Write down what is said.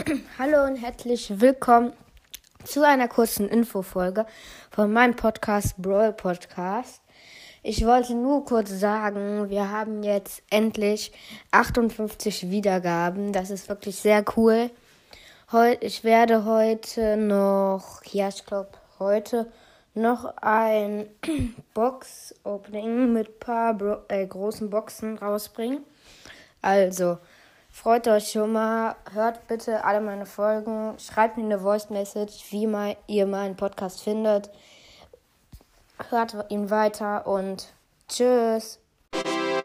Hallo und herzlich willkommen zu einer kurzen Infofolge von meinem Podcast Brawl Podcast. Ich wollte nur kurz sagen, wir haben jetzt endlich 58 Wiedergaben. Das ist wirklich sehr cool. ich werde heute noch, ja, ich glaube, heute noch ein Box-Opening mit ein paar Bro äh, großen Boxen rausbringen. Also, freut euch schon mal. Hört bitte alle meine Folgen. Schreibt mir eine Voice-Message, wie mal, ihr meinen Podcast findet. Hört ihn weiter und tschüss.